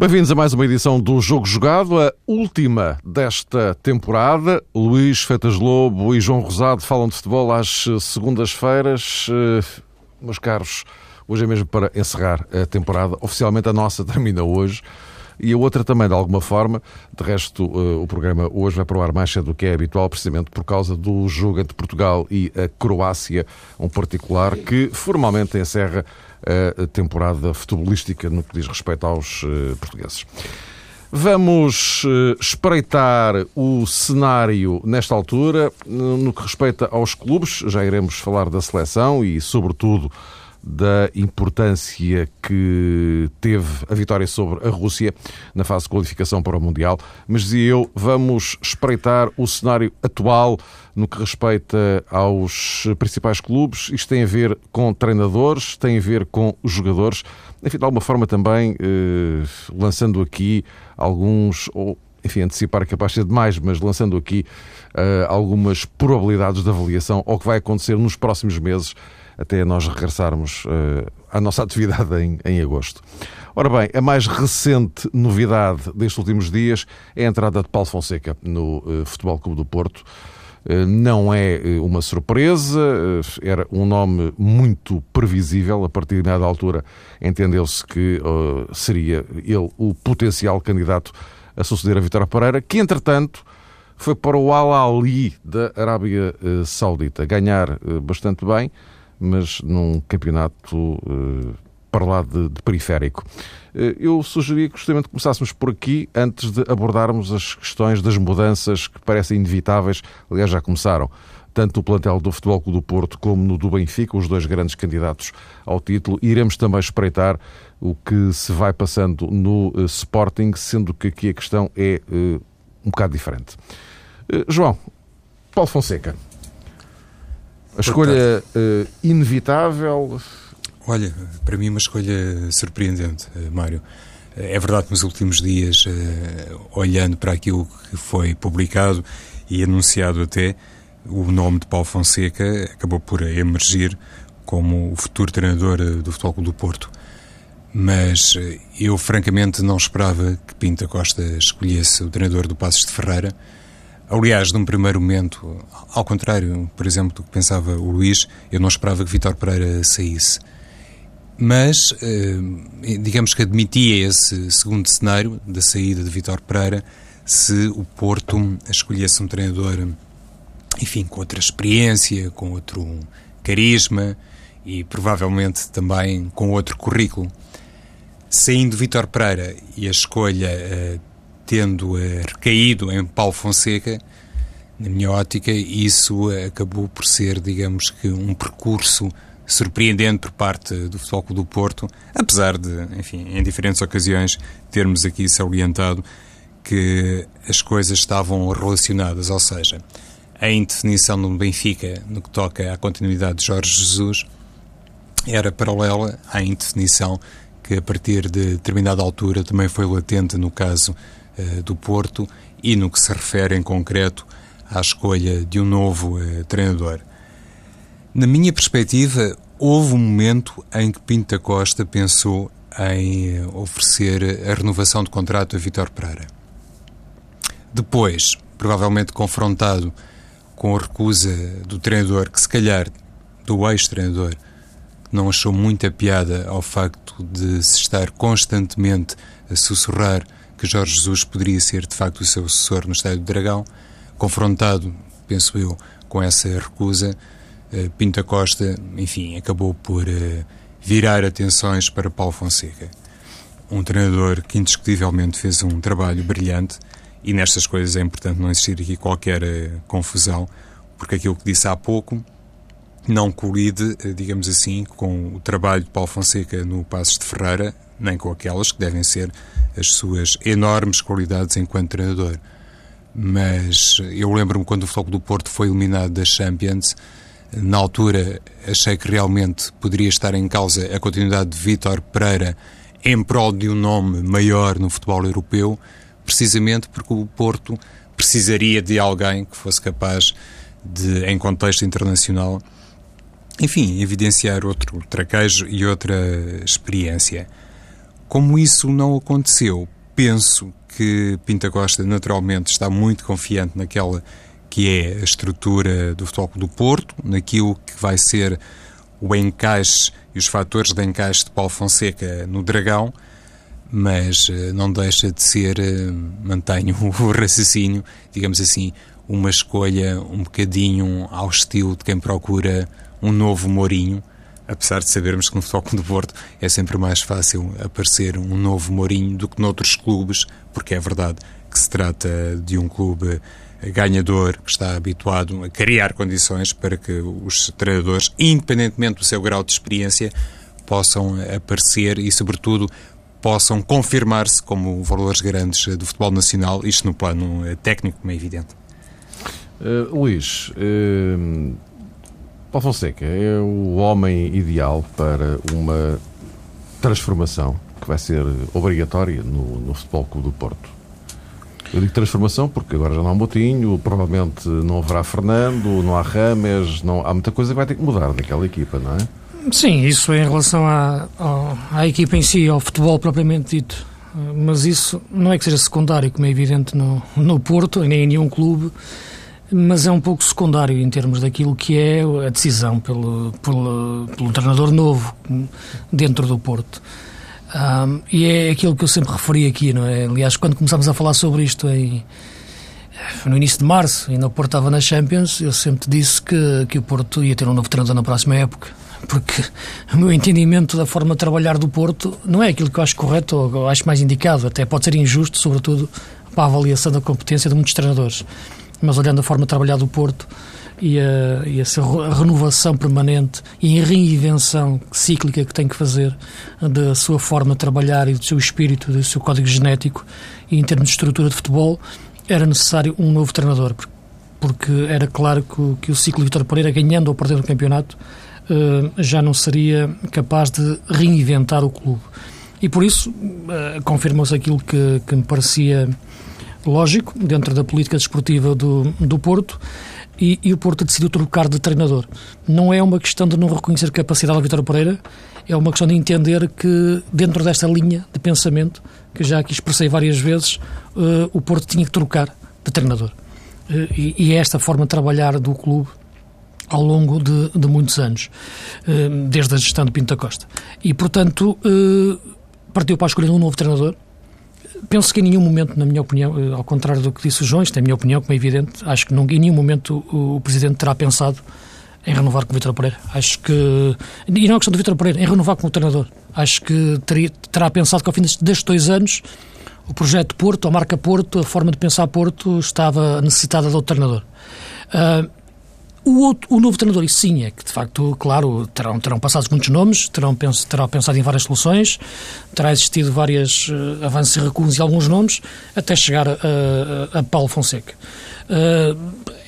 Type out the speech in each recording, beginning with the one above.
Bem-vindos a mais uma edição do Jogo Jogado, a última desta temporada. Luís Fetas Lobo e João Rosado falam de futebol às segundas-feiras. Eh, meus caros, hoje é mesmo para encerrar a temporada. Oficialmente a nossa termina hoje e a outra também, de alguma forma. De resto, eh, o programa hoje vai para o ar mais cedo do que é habitual, precisamente por causa do jogo entre Portugal e a Croácia, um particular que formalmente encerra a temporada futebolística no que diz respeito aos uh, portugueses. Vamos uh, espreitar o cenário nesta altura, no que respeita aos clubes, já iremos falar da seleção e, sobretudo, da importância que teve a vitória sobre a Rússia na fase de qualificação para o Mundial. Mas dizia eu, vamos espreitar o cenário atual no que respeita aos principais clubes. Isto tem a ver com treinadores, tem a ver com jogadores. Enfim, de alguma forma também eh, lançando aqui alguns. Ou, enfim, antecipar é capaz de ser demais, mas lançando aqui uh, algumas probabilidades de avaliação ao que vai acontecer nos próximos meses até nós regressarmos uh, à nossa atividade em, em agosto. Ora bem, a mais recente novidade destes últimos dias é a entrada de Paulo Fonseca no uh, Futebol Clube do Porto. Uh, não é uma surpresa, era um nome muito previsível. A partir de dada altura, entendeu-se que seria ele o potencial candidato a suceder a Vitória Pereira, que entretanto foi para o Al-Ali da Arábia Saudita ganhar bastante bem mas num campeonato uh, para lá de, de periférico. Uh, eu sugeria que justamente começássemos por aqui, antes de abordarmos as questões das mudanças que parecem inevitáveis, aliás, já começaram tanto o plantel do Futebol Clube do Porto como no do Benfica, os dois grandes candidatos ao título. Iremos também espreitar o que se vai passando no uh, Sporting, sendo que aqui a questão é um bocado diferente. João, Paulo Fonseca. A escolha uh, inevitável? Olha, para mim uma escolha surpreendente, eh, Mário. Eh, é verdade que nos últimos dias, olhando para aquilo que foi publicado e anunciado até, o nome de Paulo Fonseca acabou por emergir como o futuro treinador do Futebol Clube do Porto. Mas eu, francamente, não esperava que Pinta Costa escolhesse o treinador do Passos de Ferreira, Aliás, num primeiro momento, ao contrário, por exemplo, do que pensava o Luís, eu não esperava que Vitor Pereira saísse. Mas, eh, digamos que admitia esse segundo cenário da saída de Vitor Pereira se o Porto escolhesse um treinador, enfim, com outra experiência, com outro carisma e provavelmente também com outro currículo. Saindo Vitor Pereira e a escolha eh, tendo uh, recaído em Paulo Fonseca, na minha ótica, isso acabou por ser, digamos que, um percurso surpreendente por parte do Futebol Clube do Porto, apesar de, enfim, em diferentes ocasiões termos aqui salientado que as coisas estavam relacionadas, ou seja, a indefinição do Benfica no que toca à continuidade de Jorge Jesus era paralela à indefinição que a partir de determinada altura também foi latente no caso eh, do Porto e no que se refere em concreto à escolha de um novo uh, treinador. Na minha perspectiva, houve um momento em que Pinto Costa pensou em eh, oferecer a renovação de contrato a Vitor Pereira. Depois, provavelmente confrontado com a recusa do treinador, que se calhar do ex-treinador, não achou muita piada ao facto de se estar constantemente a sussurrar que Jorge Jesus poderia ser de facto o seu sucessor no Estádio do Dragão, confrontado, penso eu, com essa recusa, eh, Pinta Costa, enfim, acabou por eh, virar atenções para Paulo Fonseca. Um treinador que indiscutivelmente fez um trabalho brilhante e nestas coisas é importante não existir aqui qualquer uh, confusão, porque aquilo que disse há pouco não colide, digamos assim, com o trabalho de Paulo Fonseca no Passos de Ferreira, nem com aquelas que devem ser as suas enormes qualidades enquanto treinador. Mas eu lembro-me quando o Futebol do Porto foi eliminado das Champions, na altura achei que realmente poderia estar em causa a continuidade de Vítor Pereira em prol de um nome maior no futebol europeu, precisamente porque o Porto precisaria de alguém que fosse capaz de, em contexto internacional, enfim, evidenciar outro traquejo e outra experiência. Como isso não aconteceu, penso que Pinta Costa naturalmente está muito confiante naquela que é a estrutura do Futebol do Porto, naquilo que vai ser o encaixe e os fatores de encaixe de Paulo Fonseca no Dragão, mas uh, não deixa de ser, uh, mantenho o raciocínio, digamos assim, uma escolha um bocadinho ao estilo de quem procura um novo Mourinho, apesar de sabermos que no Futebol do Porto é sempre mais fácil aparecer um novo Mourinho do que noutros clubes, porque é verdade que se trata de um clube ganhador que está habituado a criar condições para que os treinadores, independentemente do seu grau de experiência, possam aparecer e, sobretudo, possam confirmar-se como valores grandes do futebol nacional, isto no plano técnico, como é evidente. Uh, Luís, uh, Paulo Fonseca é o homem ideal para uma transformação que vai ser obrigatória no, no Futebol Clube do Porto. Eu digo transformação porque agora já não há Motinho, provavelmente não haverá Fernando, não há Rames, não, há muita coisa que vai ter que mudar naquela equipa, não é? Sim, isso em relação à, à, à equipa em si, ao futebol propriamente dito. Mas isso não é que seja secundário, como é evidente no, no Porto, nem em nenhum clube, mas é um pouco secundário em termos daquilo que é a decisão pelo, pelo, pelo treinador novo dentro do Porto. Um, e é aquilo que eu sempre referi aqui, não é? Aliás, quando começámos a falar sobre isto em, no início de março, ainda o Porto estava na Champions, eu sempre disse que, que o Porto ia ter um novo treinador na próxima época. Porque o meu entendimento da forma de trabalhar do Porto não é aquilo que eu acho correto ou acho mais indicado, até pode ser injusto, sobretudo para a avaliação da competência de muitos treinadores. Mas olhando a forma de trabalhar do Porto, e, a, e essa renovação permanente e a reinvenção cíclica que tem que fazer da sua forma de trabalhar e do seu espírito, do seu código genético e em termos de estrutura de futebol, era necessário um novo treinador, porque era claro que, o, que o ciclo Vitor Pereira, ganhando ou perdendo o campeonato, eh, já não seria capaz de reinventar o clube. E por isso eh, confirmou-se aquilo que, que me parecia lógico dentro da política desportiva do, do Porto, e, e, o Porto decidiu trocar de treinador. Não é uma questão de não reconhecer capacidade ao Vitor Pereira, é uma questão de entender que, dentro desta linha de pensamento, que já aqui expressei várias vezes, uh, o Porto tinha que trocar de treinador. Uh, e, e, é esta forma de trabalhar do clube ao longo de, de muitos anos, uh, desde a gestão de Pinto da Costa. E, portanto, partiu para a escolha de um novo treinador, penso que em nenhum momento, na minha opinião, eh, ao contrário do que disse o João, isto é a minha opinião, como é evidente, acho que nunca, em nenhum momento o, o Presidente terá pensado em renovar com o Vitor Pereira. Acho que. E não é questão do Vitor Pereira, em renovar com o treinador. Acho que teria, terá pensado que ao fim destes dois anos o projeto Porto, a marca Porto, a forma de pensar Porto estava necessitada de outro treinador. Uh, o, outro, o novo treinador, isso sim, é que de facto, claro, terão, terão passado muitos nomes, terão, terão pensado em várias soluções, terá existido vários uh, avanços e recuos em alguns nomes, até chegar a, a, a Paulo Fonseca. Uh,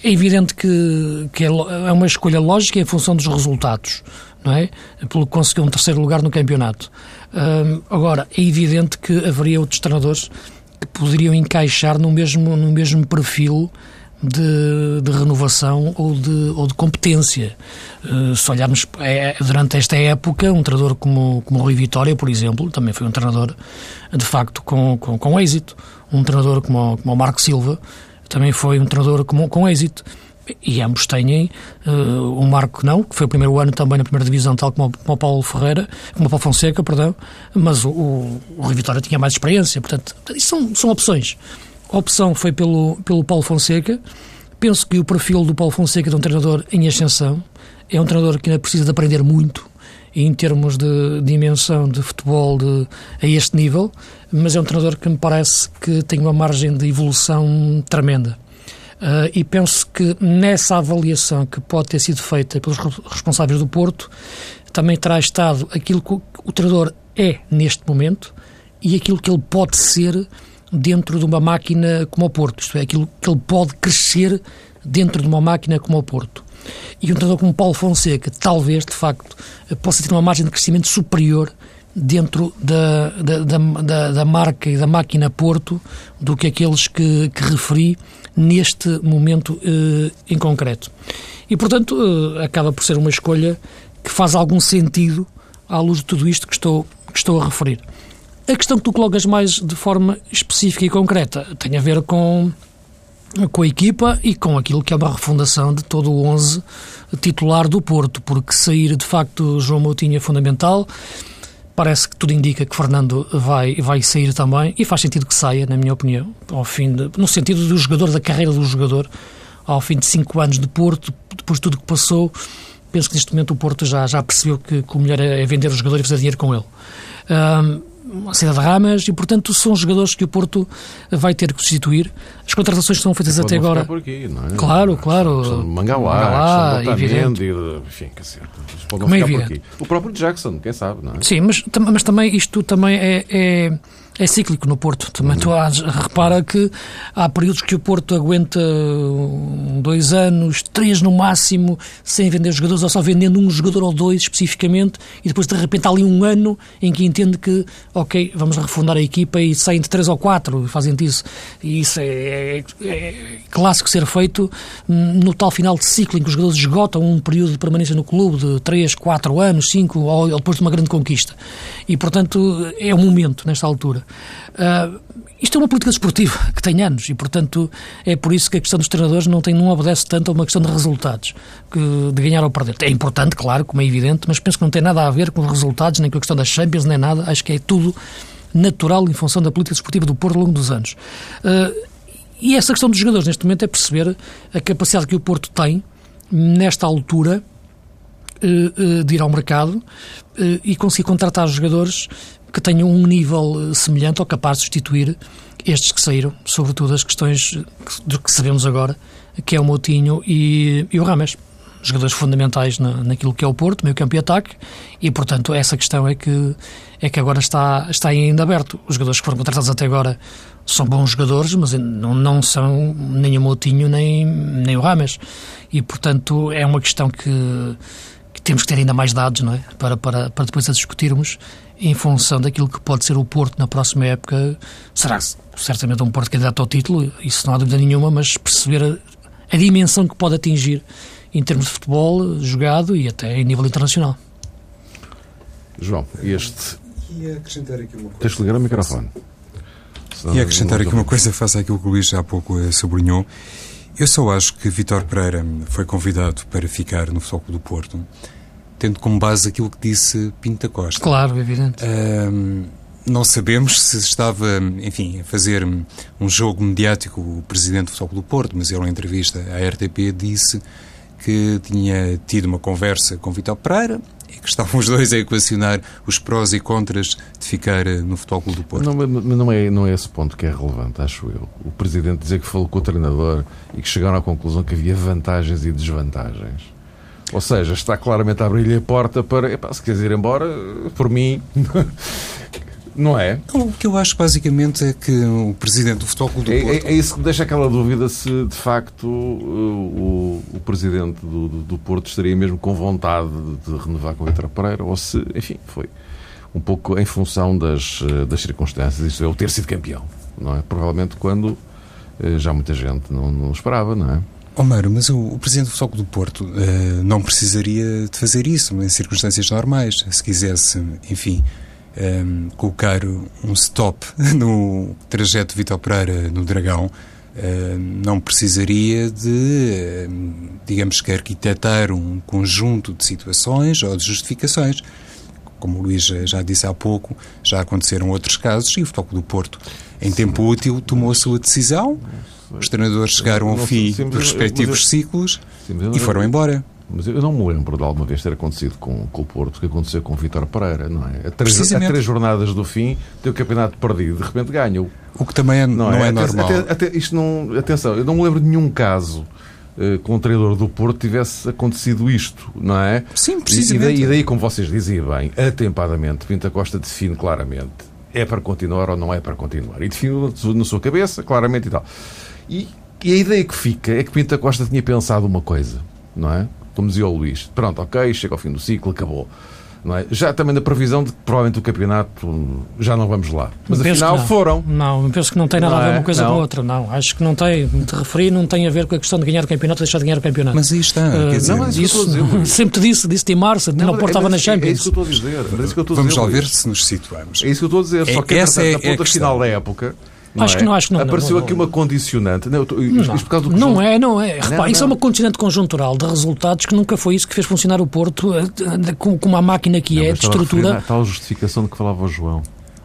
é evidente que, que é, é, uma escolha lógica em função dos resultados, não é? Pelo que conseguiu um terceiro lugar no campeonato. Uh, agora, é evidente que haveria outros treinadores que poderiam encaixar no mesmo, no mesmo perfil de, de, renovação ou de, ou de competência. Uh, se olharmos é, durante esta época, um treinador como, como o Rui Vitória, por exemplo, também foi um treinador de facto com, com, com êxito. Um treinador como, como o Marco Silva também foi um treinador com, com êxito. E ambos têm uh, o Marco não, que foi o primeiro ano também na primeira divisão, tal como, como o Paulo Ferreira, como o Paulo Fonseca, perdão, mas o, o, o Rui Vitória tinha mais experiência, portanto, isso são, são opções. A opção foi pelo, pelo Paulo Fonseca. Penso que o perfil do Paulo Fonseca de um treinador em ascensão é um treinador que ainda precisa de aprender muito em termos de dimensão de futebol de, a este nível, mas é um treinador que me parece que tem uma margem de evolução tremenda. Uh, e penso que nessa avaliação que pode ter sido feita pelos responsáveis do Porto, também terá estado aquilo que o treinador é neste momento e aquilo que ele pode ser dentro de uma máquina como o Porto, isto é, aquilo que ele pode crescer dentro de uma máquina como o Porto. E um treinador como Paulo Fonseca, talvez, de facto, possa ter uma margem de crescimento superior dentro da, da, da, da, marca e da máquina Porto do que aqueles que, que referi neste momento eh, em concreto. E, portanto, eh, acaba por ser uma escolha que faz algum sentido à luz de tudo isto que estou, que estou a referir. A questão que tu colocas mais de forma específica e concreta tem a ver com, com a equipa e com aquilo que é uma refundação de todo o 11 titular do Porto, porque sair de facto João Moutinho é fundamental. Parece que tudo indica que Fernando vai, vai sair também e faz sentido que saia, na minha opinião, ao fim de, no sentido do jogador, da carreira do jogador, ao fim de cinco anos de Porto, depois de tudo que passou, penso que neste momento o Porto já, já percebeu que, que o melhor é, vender o jogador e fazer dinheiro com ele. Um, a saída de Ramas e, portanto, são jogadores que o Porto vai ter que substituir. As contratações que são feitas até agora. Aqui, é? Claro, claro. Mangalá, Mangalá evidente. enfim, quer dizer, podem é ficar por aqui. O próprio Jackson, quem sabe, não é? Sim, mas, mas também isto também é, é é cíclico no Porto. Também tu has, repara que há períodos que o Porto aguenta dois anos, três no máximo, sem vender jogadores, ou só vendendo um jogador ou dois especificamente, e depois de repente há ali um ano em que entende que, ok, vamos refundar a equipa e saem de três ou quatro, fazem isso. E isso é, é, é clássico ser feito no tal final de ciclo em que os jogadores esgotam um período de permanência no clube de três, quatro anos, cinco, ou depois de uma grande conquista. E, portanto, é o momento, nesta altura. Uh, isto é uma política desportiva que tem anos e, portanto, é por isso que a questão dos treinadores não, tem, não obedece tanto a uma questão de resultados, que, de ganhar ou perder. É importante, claro, como é evidente, mas penso que não tem nada a ver com os resultados, nem com a questão das Champions, nem nada. Acho que é tudo natural em função da política desportiva do Porto ao longo dos anos. Uh, e essa questão dos jogadores, neste momento, é perceber a capacidade que o Porto tem, nesta altura, uh, de ir ao mercado e conseguir contratar jogadores que tenham um nível eh, semelhante ou capaz de substituir estes que saíram, sobretudo as questões do que sabemos agora, que é o Moutinho e, e o Rames. Jogadores fundamentais na, naquilo que é o Porto, meio campo e ataque, e portanto essa questão é que, é que agora está, está ainda aberto. Os jogadores que foram contratados até agora são bons jogadores, mas não, não são nem o Moutinho nem, nem o Rames. E portanto é uma questão que, que temos que ter ainda mais dados não é? para, para, para depois a discutirmos em função daquilo que pode ser o Porto na próxima época, será certamente um Porto candidato ao título, isso não há dúvida nenhuma, mas perceber a, a dimensão que pode atingir em termos de futebol jogado e até em nível internacional. João, este. E acrescentar aqui uma coisa. Tens de ligar o microfone. E acrescentar aqui uma coisa face àquilo que o Luís há pouco eh, sublinhou. Eu só acho que Vitor Pereira foi convidado para ficar no Futebol do Porto tendo como base aquilo que disse Pinta Costa. Claro, evidente. Um, não sabemos se estava, enfim, a fazer um jogo mediático o presidente do Futebol do Porto, mas ele, em entrevista à RTP, disse que tinha tido uma conversa com Vitor Pereira e que estavam os dois a equacionar os prós e contras de ficar eh, no Futebol do Porto. Não, não, é, não é esse ponto que é relevante, acho eu. O Presidente dizer que falou com o treinador e que chegaram à conclusão que havia vantagens e desvantagens. Ou seja, está claramente a abrir-lhe a porta para, epá, se quiser ir embora, por mim, não é? O que eu acho basicamente é que o presidente do Futebol Clube do é, Porto... É, é, isso que me deixa aquela dúvida se de facto o, o presidente do, do, do, Porto estaria mesmo com vontade de, de renovar com o Vitor Pereira ou se, enfim, foi um pouco em função das, das circunstâncias, isto é, o ter sido campeão, não é? Provavelmente quando eh, já muita gente não, não esperava, não é? Homero, mas o, o Presidente do Futebol do Porto uh, não precisaria de fazer isso em circunstâncias normais. Se quisesse, enfim, um, colocar um stop no trajeto Vitor Pereira no Dragão, uh, não precisaria de, uh, digamos que, arquitetar um conjunto de situações ou de justificações. Como o Luís já disse há pouco, já aconteceram outros casos e o Futebol do Porto, em tempo útil, tomou a sua decisão os treinadores chegaram ao fim dos respectivos ciclos e foram embora. Mas eu não me lembro de alguma vez ter acontecido com, com o Porto, que aconteceu com o Vítor Pereira, não é? A três, a três jornadas do fim, tem o campeonato perdido, de repente ganha-o. O que também é, não, não é, é normal. Até, até, isto não, atenção, eu não me lembro de nenhum caso uh, com o treinador do Porto tivesse acontecido isto, não é? Sim, precisamente. E, e, daí, e daí, como vocês diziam bem, atempadamente, Pinta Costa define claramente é para continuar ou não é para continuar. E define na sua cabeça, claramente e tal. E, e a ideia que fica é que Pinta Costa tinha pensado uma coisa, não é? como dizia o Luís, pronto, ok, chega ao fim do ciclo, acabou. Não é? Já também na previsão de que provavelmente o campeonato já não vamos lá. Mas penso afinal foram. Não, penso que não tem nada não a ver é? uma coisa não. com a outra. Não, acho que não tem. Te referi, não tem a ver com a questão de ganhar o campeonato ou deixar de ganhar o campeonato. Mas aí está. Uh, quer dizer, não, mas isso, isso sempre te disse, disse-te em março, não, não portava é, na Champions. É isso que eu estou a dizer. É isso que eu estou Vamos a dizer, lá ver se nos situamos. É isso que eu estou a dizer. Só que essa é, na ponta final da época não acho é? que não, acho que não. Apareceu não, aqui uma condicionante. Não, isto, não, por causa do não é, não é. Repara, isso é uma condicionante conjontural de resultados que nunca foi isso que fez funcionar o Porto eh, com, com uma máquina que é de estrutura. A tal justificação de que falava o João.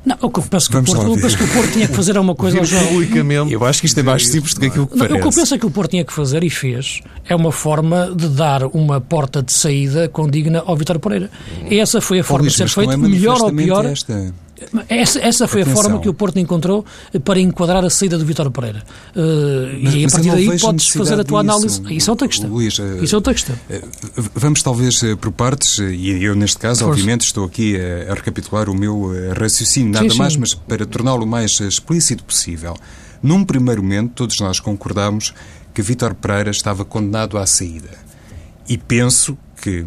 Não, eu penso que, o Porto, eu penso que o Porto tinha que fazer uma coisa João. Eu acho que isto é mais simples do que aquilo que não, parece. O que eu penso é que o Porto tinha que fazer e fez é uma forma de dar uma porta de saída condigna ao Vitório Pereira. E essa foi a forma Luís, de ser feito, é melhor ou pior. Esta essa, essa foi Atenção. a forma que o Porto encontrou para enquadrar a saída do Vítor Pereira. Uh, mas, e a partir daí podes fazer a tua análise. Isso é outra questão. Luís, uh, Isso é outra questão. Uh, vamos talvez por partes, e eu neste caso, Força. obviamente, estou aqui a, a, recapitular o meu raciocínio, nada sim, mais, sim. mas para torná-lo o mais explícito possível. Num primeiro momento, todos nós concordamos que Vítor Pereira estava condenado à saída. E penso que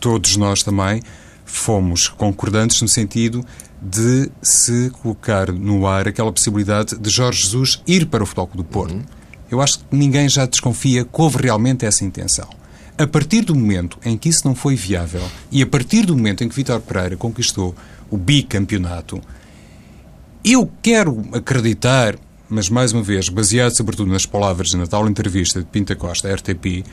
todos nós também fomos concordantes no sentido de se colocar no ar aquela possibilidade de Jorge Jesus ir para o Futebol do Porto. Uhum. Eu acho que ninguém já desconfia que houve realmente essa intenção. A partir do momento em que isso não foi viável e a partir do momento em que Vitor Pereira conquistou o bicampeonato, eu quero acreditar, mas mais uma vez, baseado sobretudo nas palavras da tal entrevista de Pinta Costa RTP,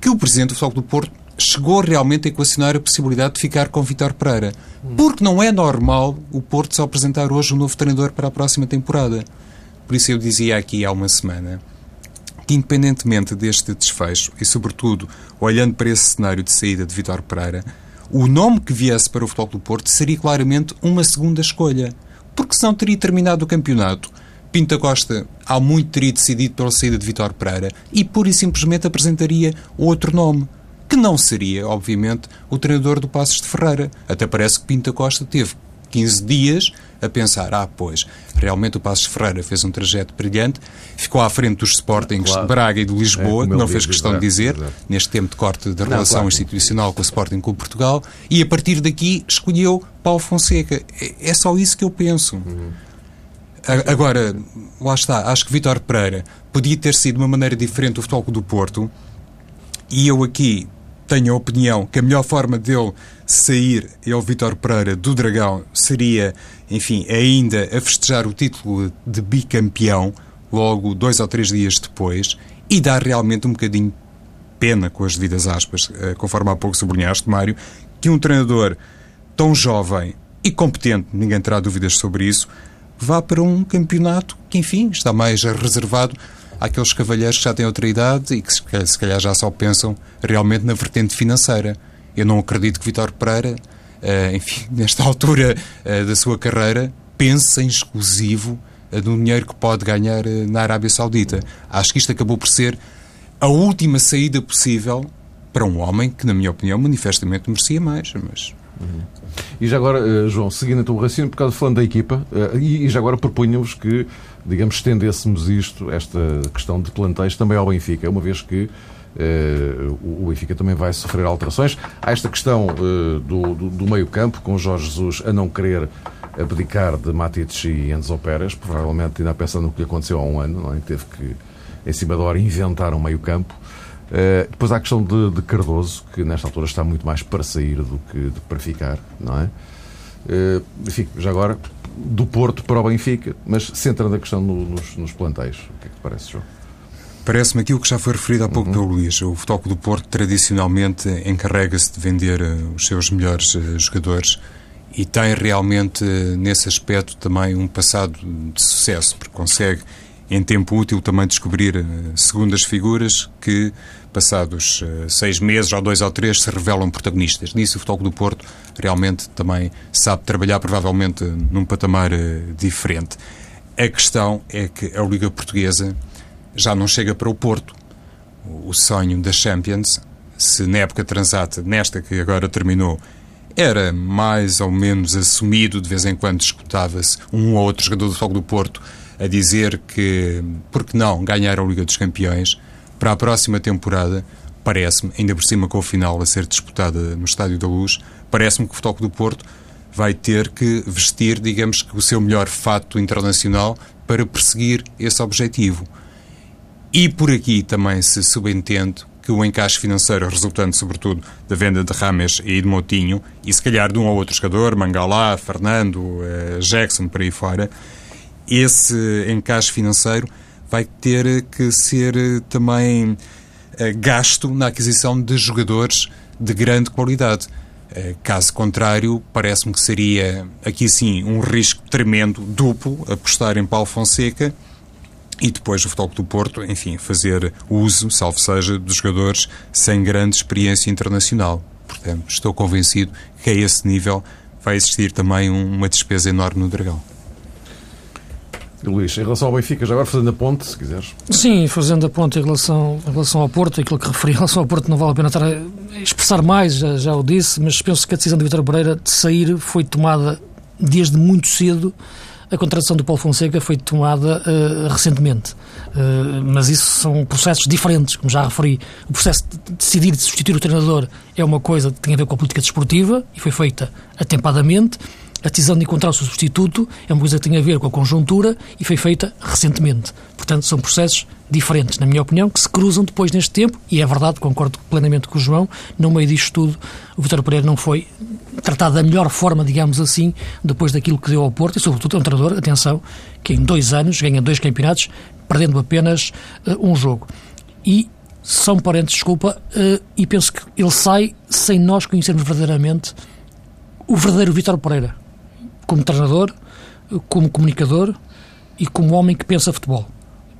que o Presidente do Futebol do Porto chegou realmente a equacionar a possibilidade de ficar com Vitor Pereira. Porque não é normal o Porto só apresentar hoje um novo treinador para a próxima temporada. Por isso eu dizia aqui há uma semana que, independentemente deste desfecho e, sobretudo, olhando para esse cenário de saída de Vitor Pereira, o nome que viesse para o Futebol do Porto seria claramente uma segunda escolha. Porque senão teria terminado o campeonato. Pinta Costa, há muito teria decidido pela saída de Vitor Pereira e pura e simplesmente apresentaria outro nome que não seria, obviamente, o treinador do Passos de Ferreira. Até parece que Pinta Costa teve 15 dias a pensar, ah, pois, realmente o Passos de Ferreira fez um trajeto brilhante, ficou à frente dos Sportings claro. de Braga e de Lisboa, é, que não fez questão de dizer, neste tempo de corte da relação claro. institucional com o Sporting com Portugal, e a partir daqui escolheu Paulo Fonseca. É, é só isso que eu penso. Uhum. Agora, lá está, acho que Vitor Pereira podia ter sido de uma maneira diferente o futebol do Porto, e eu aqui tenho a opinião que a melhor forma dele sair, ele, Vítor Pereira, do Dragão, seria, enfim, ainda a festejar o título de bicampeão, logo dois ou três dias depois, e dar realmente um bocadinho pena, com as devidas aspas, eh, conforme há pouco sublinhaste, Mário, que um treinador tão jovem e competente, ninguém terá dúvidas sobre isso, vá para um campeonato que, enfim, está mais reservado àqueles cavalheiros que já têm outra idade e que se calhar já só pensam realmente na vertente financeira. Eu não acredito que Vitor Pereira, uh, enfim, nesta altura uh, da sua carreira, pense em exclusivo uh, do dinheiro que pode ganhar na Arábia Saudita. Acho que isto acabou por ser a última saída possível para um homem que, na minha opinião, manifestamente merecia mais. Mas... Uhum. E já agora, João, seguindo então o raciocínio, por causa falando da equipa, e já agora propunhamos que digamos, estendêssemos isto, esta questão de plantéis, também ao Benfica, uma vez que Uh, o Benfica também vai sofrer alterações. Há esta questão do, do, do meio-campo, com Jorge Jesus a não querer abdicar de Matites e Enzo Pérez, provavelmente ainda pensando no que aconteceu há um ano, não é? teve que, em cima da hora, inventar um meio-campo. Uh, depois há a questão de, de, Cardoso, que nesta altura está muito mais para sair do que para ficar, não é? enfim, já agora, do Porto para o Benfica, mas centrando a questão no, nos, nos plantéis. O que é que te parece, João? Parece-me aquilo que já foi referido há pouco uhum. pelo Luís. O Futebol do Porto tradicionalmente encarrega-se de vender eh, os seus melhores uh, jogadores e tem realmente uh, nesse aspecto também um passado de sucesso, porque consegue em tempo útil também descobrir segundas figuras que, passados seis meses ou dois ou três, se revelam protagonistas. Nisso o Futebol do Porto realmente também sabe trabalhar provavelmente num patamar diferente. A questão é que a Liga Portuguesa já não chega para o Porto. O sonho da Champions, se na época transata, nesta que agora terminou, era mais ou menos assumido, de vez em quando escutava-se um ou outro jogador do Fogo do Porto a dizer que, por que não, ganhar a Liga dos Campeões. Para a próxima temporada, parece-me, ainda por cima com o final a ser disputada no Estádio da Luz, parece-me que o Futebol do Porto vai ter que vestir, digamos que, o seu melhor fato internacional para perseguir esse objetivo. E por aqui também se subentende que o encaixe financeiro resultante, sobretudo, da venda de Rames e de Motinho, e se calhar de um ou outro jogador, Mangalá, Fernando, eh, Jackson, por aí fora, esse encaixe financeiro vai ter que ser eh, também eh, gasto na aquisição de jogadores de grande qualidade. Eh, caso contrário, parece-me que seria aqui sim um risco tremendo, duplo, apostar em Paulo Fonseca e depois o Futebol do Porto, enfim, fazer uso, salvo seja, dos jogadores sem grande experiência internacional. Portanto, estou convencido que a esse nível vai existir também uma despesa enorme no Dragão. Luís, em relação ao Benfica, já agora fazendo a ponte, se quiseres. Sim, fazendo a ponte em relação, em relação ao Porto, aquilo que referi em relação ao Porto não vale a pena estar a expressar mais, já, já o disse, mas penso que a decisão de Vitor Pereira de sair foi tomada desde muito cedo a contratação do Paulo Fonseca foi tomada uh, recentemente. Uh, mas isso são processos diferentes, como já referi. O processo de decidir de substituir o treinador é uma coisa que tem a ver com a política desportiva e foi feita atempadamente a decisão de encontrar o seu substituto é uma coisa que tem a ver com a conjuntura e foi feita recentemente. Portanto, são processos diferentes, na minha opinião, que se cruzam depois neste tempo, e é verdade, concordo plenamente com o João, no meio disto tudo, o Vitor Pereira não foi tratado da melhor forma, digamos assim, depois daquilo que deu ao Porto, e sobretudo é um treinador, atenção, que em dois anos ganha dois campeonatos, perdendo apenas uh, um jogo. E são parentes, desculpa, uh, e penso que ele sai sem nós conhecermos verdadeiramente o verdadeiro Vitor Pereira como treinador, como comunicador e como homem que pensa futebol.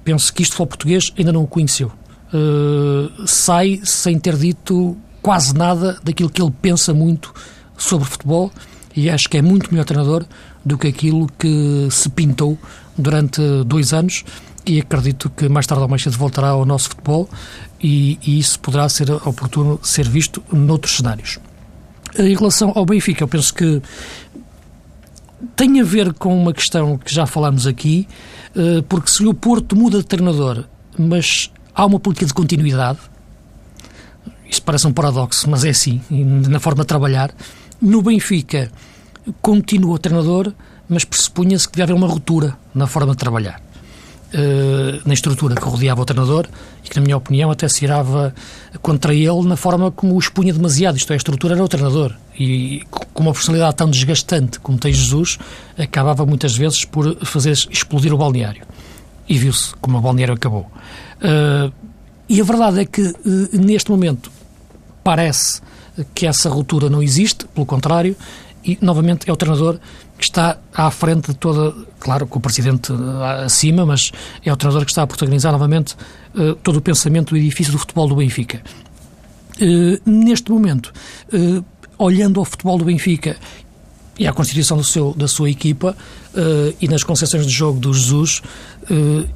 Penso que isto futebol português ainda não o conheceu. Uh, sai sem ter dito quase nada daquilo que ele pensa muito sobre futebol e acho que é muito melhor treinador do que aquilo que se pintou durante dois anos e acredito que mais tarde ou mais cedo voltará ao nosso futebol e, e isso poderá ser oportuno ser visto noutros cenários. Em relação ao Benfica, eu penso que tem a ver com uma questão que já falámos aqui, eh, porque se o Porto muda de treinador, mas há uma política de continuidade, isto parece um paradoxo, mas é assim, na forma de trabalhar, no Benfica continua o treinador, mas pressupunha-se que devia haver uma ruptura na forma de trabalhar. Uh, na estrutura que rodeava o treinador e que, na minha opinião, até se irava contra ele na forma como o expunha demasiado. Isto é, a estrutura era o treinador. E com uma personalidade tão desgastante como tem Jesus, acabava muitas vezes por fazer explodir o balneário. E viu-se como o balneário acabou. Uh, e a verdade é que, uh, neste momento, parece que essa ruptura não existe, pelo contrário, e novamente é o treinador que está à frente de toda, claro, com o presidente eh, acima, mas é o treinador que está a protagonizar novamente uh, todo o pensamento do edifício do futebol do Benfica. Uh, neste momento, uh, olhando ao futebol do Benfica e à constituição do seu, da sua equipa e nas concessões de jogo do Jesus,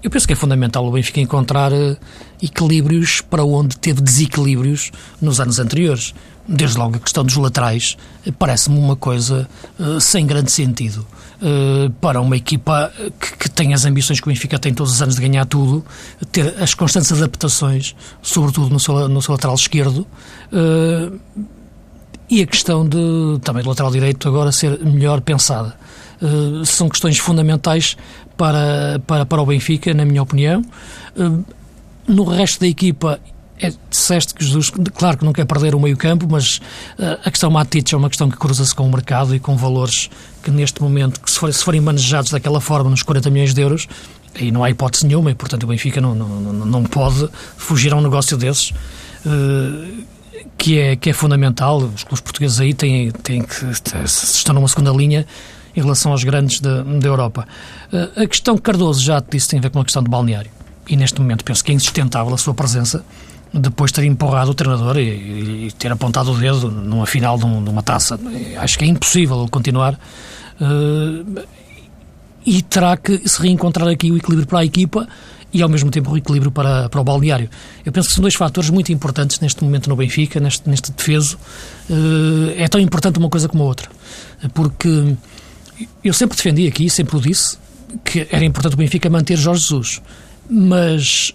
eu penso que é fundamental o Benfica encontrar equilíbrios para onde teve desequilíbrios nos anos anteriores desde logo a questão dos laterais, parece-me uma coisa uh, sem grande sentido. Uh, para uma equipa que, que, tem as ambições que o Benfica tem todos os anos de ganhar tudo, ter as constantes adaptações, sobretudo no seu, no seu lateral esquerdo, uh, e a questão de, também do lateral direito agora ser melhor pensada. são questões fundamentais para, para, para o Benfica, na minha opinião. no resto da equipa, é, disseste que Jesus, claro que não quer perder o meio-campo, mas uh, a questão Matic é uma questão que cruza-se com o mercado e com valores que neste momento, que se, for, se forem manejados daquela forma nos 40 milhões de euros, aí não há hipótese nenhuma e, portanto, o Benfica não, não, não, pode fugir a um negócio desses. Uh, que é, que é fundamental, os clubes portugueses aí têm, têm que, estão numa segunda linha em relação aos grandes da, da Europa. Uh, a questão que Cardoso já te disse tem a ver com a questão do balneário. E neste momento penso que é insustentável a sua presença depois de ter empurrado o treinador e, e, ter apontado o dedo numa final de, um, de uma taça. Acho que é impossível continuar. Uh, e terá que se reencontrar aqui o equilíbrio para a equipa e ao mesmo tempo o equilíbrio para, para o balneário. Eu penso que são dois fatores muito importantes neste momento no Benfica, neste, neste defeso. Uh, é tão importante uma coisa como a outra. Porque eu sempre defendi aqui, sempre o disse, que era importante o Benfica manter Jorge Jesus. Mas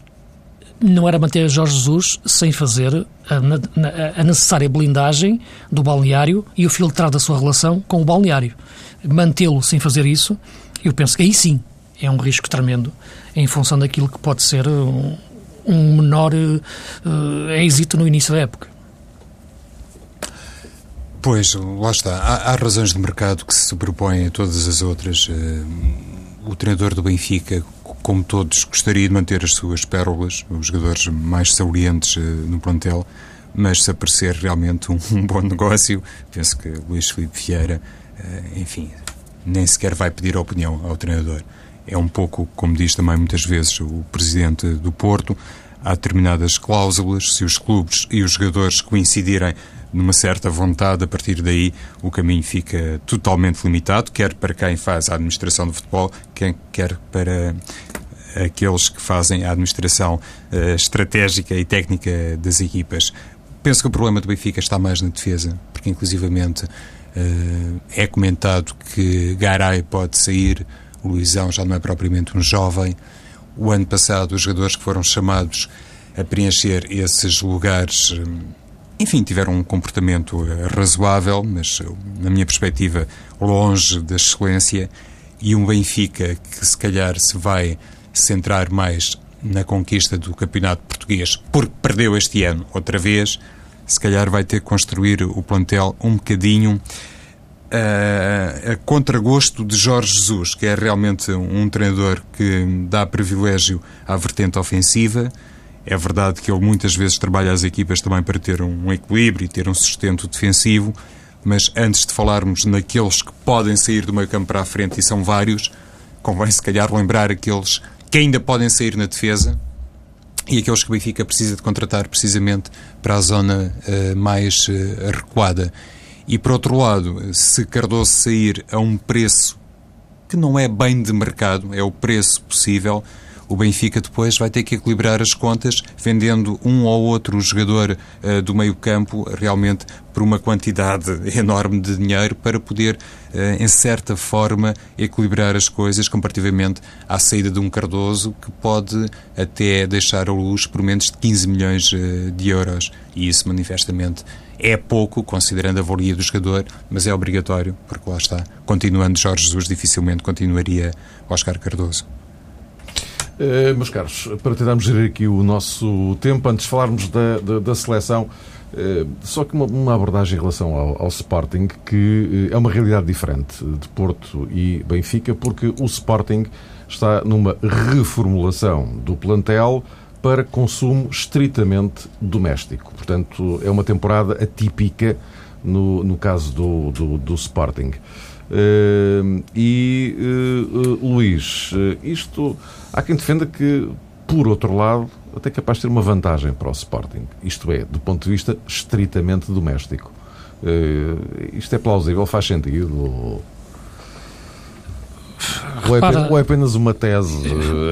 não era manter Jorge Jesus sem fazer a, a, necessária blindagem do balneário e o filtrar da sua relação com o balneário. Mantê-lo sem fazer isso, eu penso que aí sim é um risco tremendo em função daquilo que pode ser um, um menor uh, êxito no início da época. Pois, lá está. Há, há, razões de mercado que se sobrepõem a todas as outras. Uh, o treinador do Benfica, como todos, gostaria de manter as suas pérolas, os jogadores mais salientes uh, no plantel, mas se aparecer realmente um, um, bom negócio, penso que Luís Filipe Vieira, uh, enfim, nem sequer vai pedir opinião ao treinador. É um pouco, como diz também muitas vezes o presidente do Porto, há determinadas cláusulas, se os clubes e os jogadores coincidirem numa certa vontade, a partir daí o caminho fica totalmente limitado, quer para quem faz a administração do futebol, quer para aqueles que fazem a administração uh, estratégica e técnica das equipas. Penso que o problema do Benfica está mais na defesa, porque inclusivamente uh, é comentado que Garay pode sair o Luizão já não é propriamente um jovem. O ano passado, os jogadores que foram chamados a preencher esses lugares, enfim, tiveram um comportamento eh, razoável, mas, eh, na minha perspectiva, longe da excelência. E um Benfica que, se calhar, se vai centrar mais na conquista do campeonato português, porque perdeu este ano outra vez, se calhar vai ter que construir o plantel um bocadinho a, a contragosto de Jorge Jesus, que é realmente um treinador que dá privilégio à vertente ofensiva. É verdade que ele muitas vezes trabalha as equipas também para ter um equilíbrio e ter um sustento defensivo, mas antes de falarmos naqueles que podem sair do meio campo para a frente, e são vários, convém se calhar lembrar aqueles que ainda podem sair na defesa e aqueles que o Benfica precisa de contratar precisamente para a zona uh, mais uh, recuada. E por outro lado, se Cardoso sair a um preço que não é bem de mercado, é o preço possível, o Benfica depois vai ter que equilibrar as contas, vendendo um ou outro jogador uh, do meio-campo realmente por uma quantidade enorme de dinheiro para poder, uh, em certa forma, equilibrar as coisas comparativamente à saída de um Cardoso que pode até deixar a luz por menos de 15 milhões uh, de euros. E isso manifestamente é pouco, considerando a valia do jogador, mas é obrigatório, porque lá está. Continuando Jorge Jesus, dificilmente continuaria Oscar Cardoso. Uh, meus caros, para tentarmos gerir aqui o nosso tempo, antes de falarmos da, da, da seleção, uh, só que uma, uma, abordagem em relação ao, ao Sporting, que uh, é uma realidade diferente de Porto e Benfica, porque o Sporting está numa reformulação do plantel para consumo estritamente doméstico. Portanto, é uma temporada atípica no, no caso do, do, do Sporting. E, Luís, isto há quem defenda que, por outro lado, até capaz de ter uma vantagem para o Sporting. Isto é, do ponto de vista estritamente doméstico. isto é plausível, faz sentido? Ou é, Repara, ou é apenas uma tese?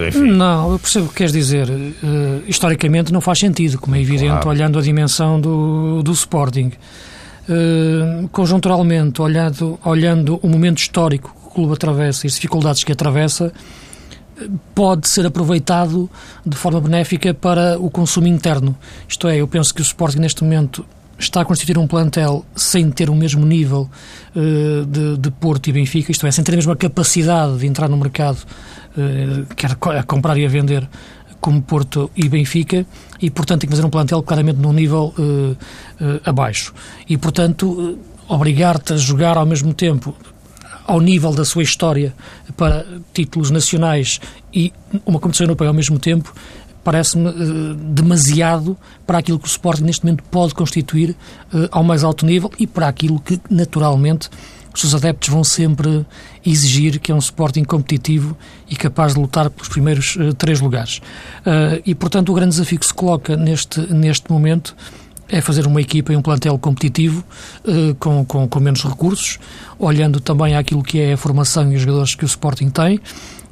Enfim. Não, eu percebo o que queres dizer. Uh, historicamente não faz sentido, como é evidente, claro. olhando a dimensão do, do Sporting. Uh, conjunturalmente, olhando, olhando o momento histórico que o clube atravessa e as dificuldades que atravessa, pode ser aproveitado de forma benéfica para o consumo interno. Isto é, eu penso que o Sporting neste momento está a constituir um plantel sem ter o mesmo nível uh, de, de, Porto e Benfica, isto é, sem ter a mesma capacidade de entrar no mercado, uh, quer a comprar e a vender, como Porto e Benfica, e portanto tem que fazer um plantel claramente num nível uh, abaixo. E portanto, obrigar-te a jogar ao mesmo tempo ao nível da sua história para títulos nacionais e uma competição europeia ao mesmo tempo parece-me uh, demasiado para aquilo que o Sporting neste momento pode constituir uh, ao mais alto nível e para aquilo que, naturalmente, os seus adeptos vão sempre exigir que é um Sporting competitivo e capaz de lutar pelos primeiros uh, três lugares. e, portanto, o grande desafio que se coloca neste, neste momento é fazer uma equipa e um plantel competitivo com, com, com menos recursos, olhando também àquilo que é a formação e os jogadores que o Sporting tem,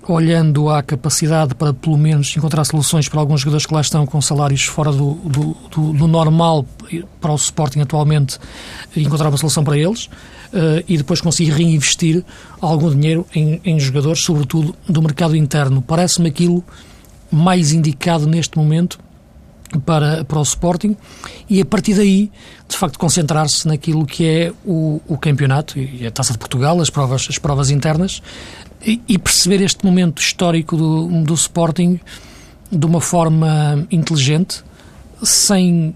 olhando à capacidade para, pelo menos, encontrar soluções para alguns jogadores que lá estão com salários fora do, do, do, do normal para o Sporting atualmente, encontrar uma solução para eles uh, e depois conseguir reinvestir algum dinheiro em, em jogadores, sobretudo do mercado interno. Parece-me aquilo mais indicado neste momento para, para o Sporting e a partir daí, de facto, concentrar-se naquilo que é o, o campeonato e a Taça de Portugal, as provas, as provas internas, e, perceber este momento histórico do, do Sporting de uma forma inteligente, sem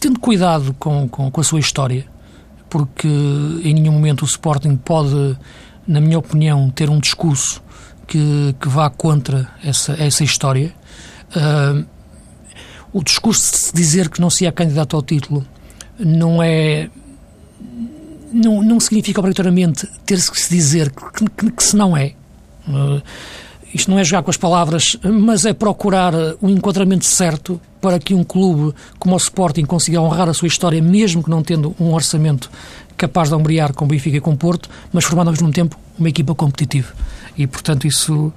tendo cuidado com, com, com, a sua história, porque em nenhum momento o Sporting pode, na minha opinião, ter um discurso que, que vá contra essa, essa história. Uh, o discurso de dizer que não se é candidato ao título não é não, não significa obrigatoriamente ter-se que se dizer que, que, que se não é. Uh, isto não é jogar com as palavras, mas é procurar o enquadramento certo para que um clube como o Sporting consiga honrar a sua história, mesmo que não tendo um orçamento capaz de ombrear com Benfica e com Porto, mas formando ao mesmo tempo uma equipa competitiva. E, portanto, isso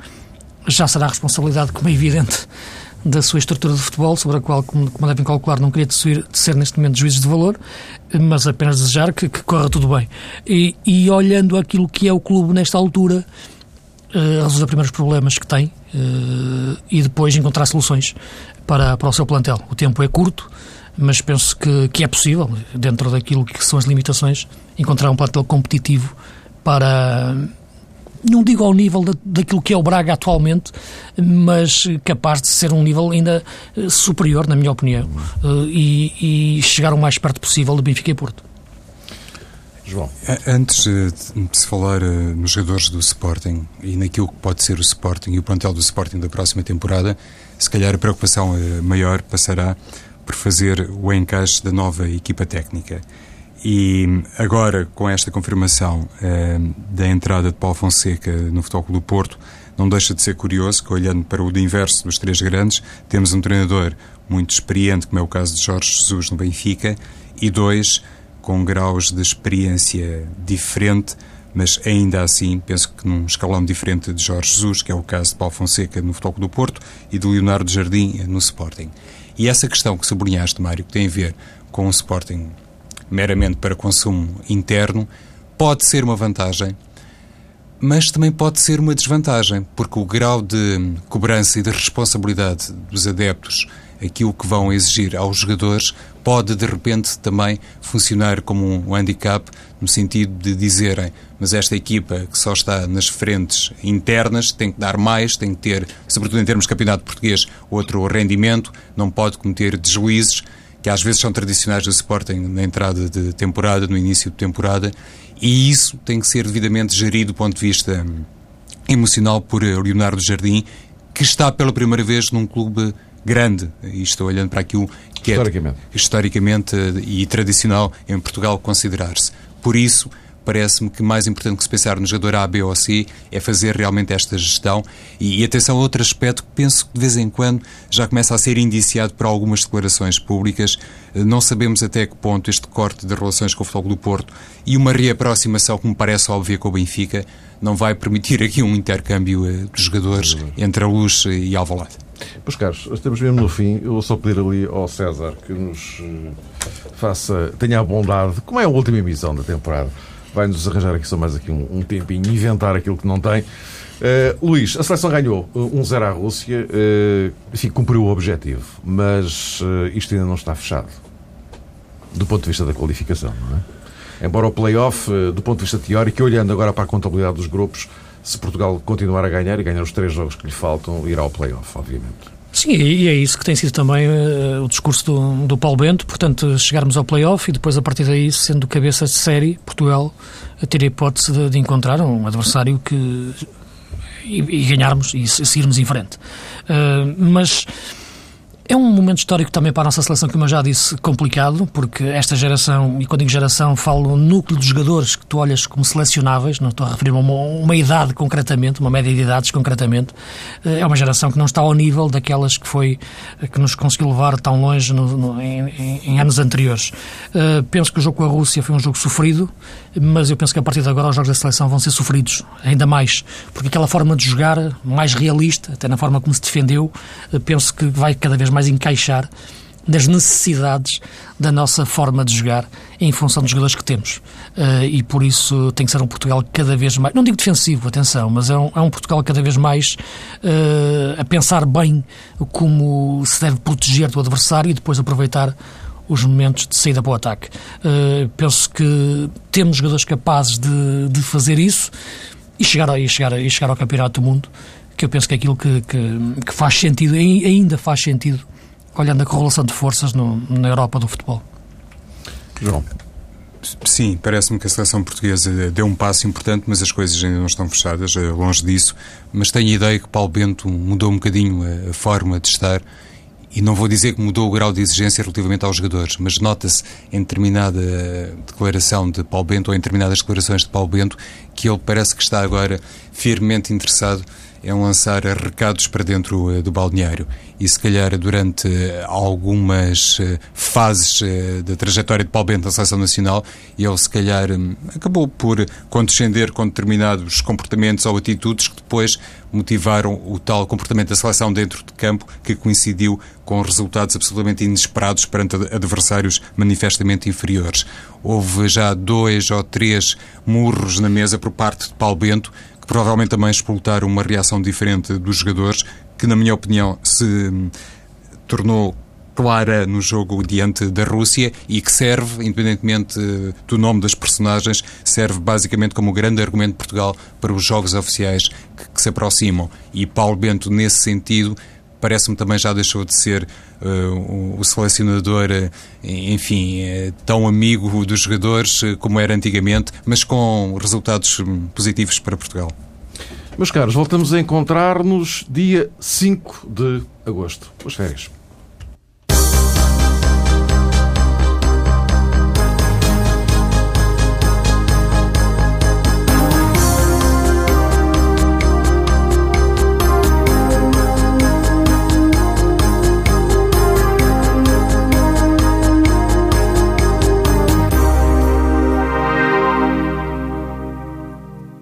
já será responsabilidade, como é evidente, da sua estrutura de futebol, sobre a qual, como, devem calcular, não queria ser, neste momento juízes de valor, mas apenas desejar que, que corra tudo bem. E, e, olhando aquilo que é o clube nesta altura, uh, resolver primeiros problemas que tem uh, e depois encontrar soluções para, para o seu plantel. O tempo é curto, mas penso que, que é possível, dentro daquilo que são as limitações, encontrar um plantel competitivo para não digo ao nível da, daquilo que é o Braga atualmente, mas capaz de ser um nível ainda eh, superior, na minha opinião, eh, e, e chegar o mais perto possível do Benfica e Porto. João. Antes de se falar eh, nos jogadores do Sporting e naquilo que pode ser o Sporting e o plantel do Sporting da próxima temporada, se calhar a preocupação maior passará por fazer o encaixe da nova equipa técnica. E agora, com esta confirmação eh, da entrada de Paulo Fonseca no Futebol Clube do Porto, não deixa de ser curioso que, olhando para o inverso dos três grandes, temos um treinador muito experiente, como é o caso de Jorge Jesus no Benfica, e dois com graus de experiência diferente, mas ainda assim penso que num escalão diferente de Jorge Jesus, que é o caso de Paulo Fonseca no Futebol do Porto e de Leonardo Jardim no Sporting. E essa questão que sublinhaste, Mário, que tem a ver com o Sporting meramente para consumo interno, pode ser uma vantagem, mas também pode ser uma desvantagem, porque o grau de cobrança e de responsabilidade dos adeptos, aquilo que vão exigir aos jogadores, pode de repente também funcionar como um handicap, no sentido de dizerem, mas esta equipa que só está nas frentes internas tem que dar mais, tem que ter, sobretudo em termos de campeonato português, outro rendimento, não pode cometer deslizes que às vezes são tradicionais do Sporting na entrada de temporada, no início de temporada, e isso tem que ser devidamente gerido do ponto de vista hum, emocional por eh, Leonardo Jardim, que está pela primeira vez num clube grande, e estou olhando para aquilo que é historicamente, historicamente eh, e tradicional em Portugal considerar-se. Por isso, parece-me que mais importante que se pensar no jogador A, B ou C é fazer realmente esta gestão. E, e atenção a outro aspecto que penso que de vez em quando já começa a ser indiciado por algumas declarações públicas. Eh, não sabemos até que ponto este corte de relações com o Futebol do Porto e uma reaproximação que me parece óbvia com o Benfica não vai permitir aqui um intercâmbio eh, dos jogadores entre a Luz e Alvalade. Pois, Carlos, estamos mesmo no fim. Eu vou só pedir ali ao César que nos eh, faça, tenha a bondade, como é a última emissão da temporada, vai-nos arranjar aqui só mais aqui um, um tempinho, inventar aquilo que não tem. Uh, Luís, a seleção ganhou 1-0 à Rússia, uh, enfim, cumpriu o objetivo, mas uh, isto ainda não está fechado, do ponto de vista da qualificação, não é? Embora o play-off, do ponto de vista teórico, olhando agora para a contabilidade dos grupos, se Portugal continuar a ganhar e ganhar os três jogos que lhe faltam, irá ao play-off, obviamente. Sim, e é isso que tem sido também uh, o discurso do, do Paulo Bento, portanto, chegarmos ao play-off e depois, a partir daí, sendo cabeça de série, Portugal a ter a hipótese de, de encontrar um adversário que e, e ganharmos e seguirmos em frente. Uh, mas é um momento histórico também para a nossa seleção, como eu já disse, complicado, porque esta geração, e quando digo geração, falo núcleo de jogadores que tu olhas como selecionáveis, não estou a referir a uma, uma idade concretamente, uma média de idades concretamente, eh, é uma geração que não está ao nível daquelas que foi, que nos conseguiu levar tão longe no, no, em, em, anos anteriores. Uh, penso que o jogo com a Rússia foi um jogo sofrido, mas eu penso que a partir de agora os jogos da seleção vão ser sofridos, ainda mais, porque aquela forma de jogar, mais realista, até na forma como se defendeu, uh, penso que vai cada vez mais mais encaixar nas necessidades da nossa forma de jogar em função dos jogadores que temos. Uh, e por isso tem que ser um Portugal cada vez mais, não digo defensivo, atenção, mas é um, é um Portugal cada vez mais uh, a pensar bem como se deve proteger do adversário e depois aproveitar os momentos de saída para o ataque. Uh, penso que temos jogadores capazes de, de fazer isso e chegar, e, chegar, e chegar ao Campeonato do Mundo que eu penso que é aquilo que, que, que faz sentido, ainda faz sentido, olhando a correlação de forças no, na Europa do futebol. João. Sim, parece-me que a seleção portuguesa deu um passo importante, mas as coisas ainda não estão fechadas, eh, longe disso. Mas tenho a ideia que Paulo Bento mudou um bocadinho a forma de estar e não vou dizer que mudou o grau de exigência relativamente aos jogadores, mas nota-se em determinada declaração de Paulo Bento ou em determinadas declarações de Paulo Bento que ele parece que está agora firmemente interessado é um lançar recados para dentro uh, do balneário. E se calhar durante uh, algumas uh, fases da trajetória de Paulo Bento na Seleção Nacional, ele se calhar um, acabou por condescender com determinados comportamentos ou atitudes que depois motivaram o tal comportamento da seleção dentro de campo que coincidiu com resultados absolutamente inesperados perante adversários manifestamente inferiores. Houve já dois ou três murros na mesa por parte de Paulo Bento provavelmente também explotar uma reação diferente dos jogadores, que, na minha opinião, se tornou clara no jogo diante da Rússia e que serve, independentemente eh, do nome das personagens, serve basicamente como grande argumento de Portugal para os jogos oficiais que, que se aproximam. E Paulo Bento, nesse sentido, parece-me também já deixou de ser uh, o selecionador, uh, enfim, uh, tão amigo dos jogadores como era antigamente, mas com resultados hum, positivos para Portugal. Meus caros, voltamos a encontrar-nos dia 5 de agosto. Boas férias.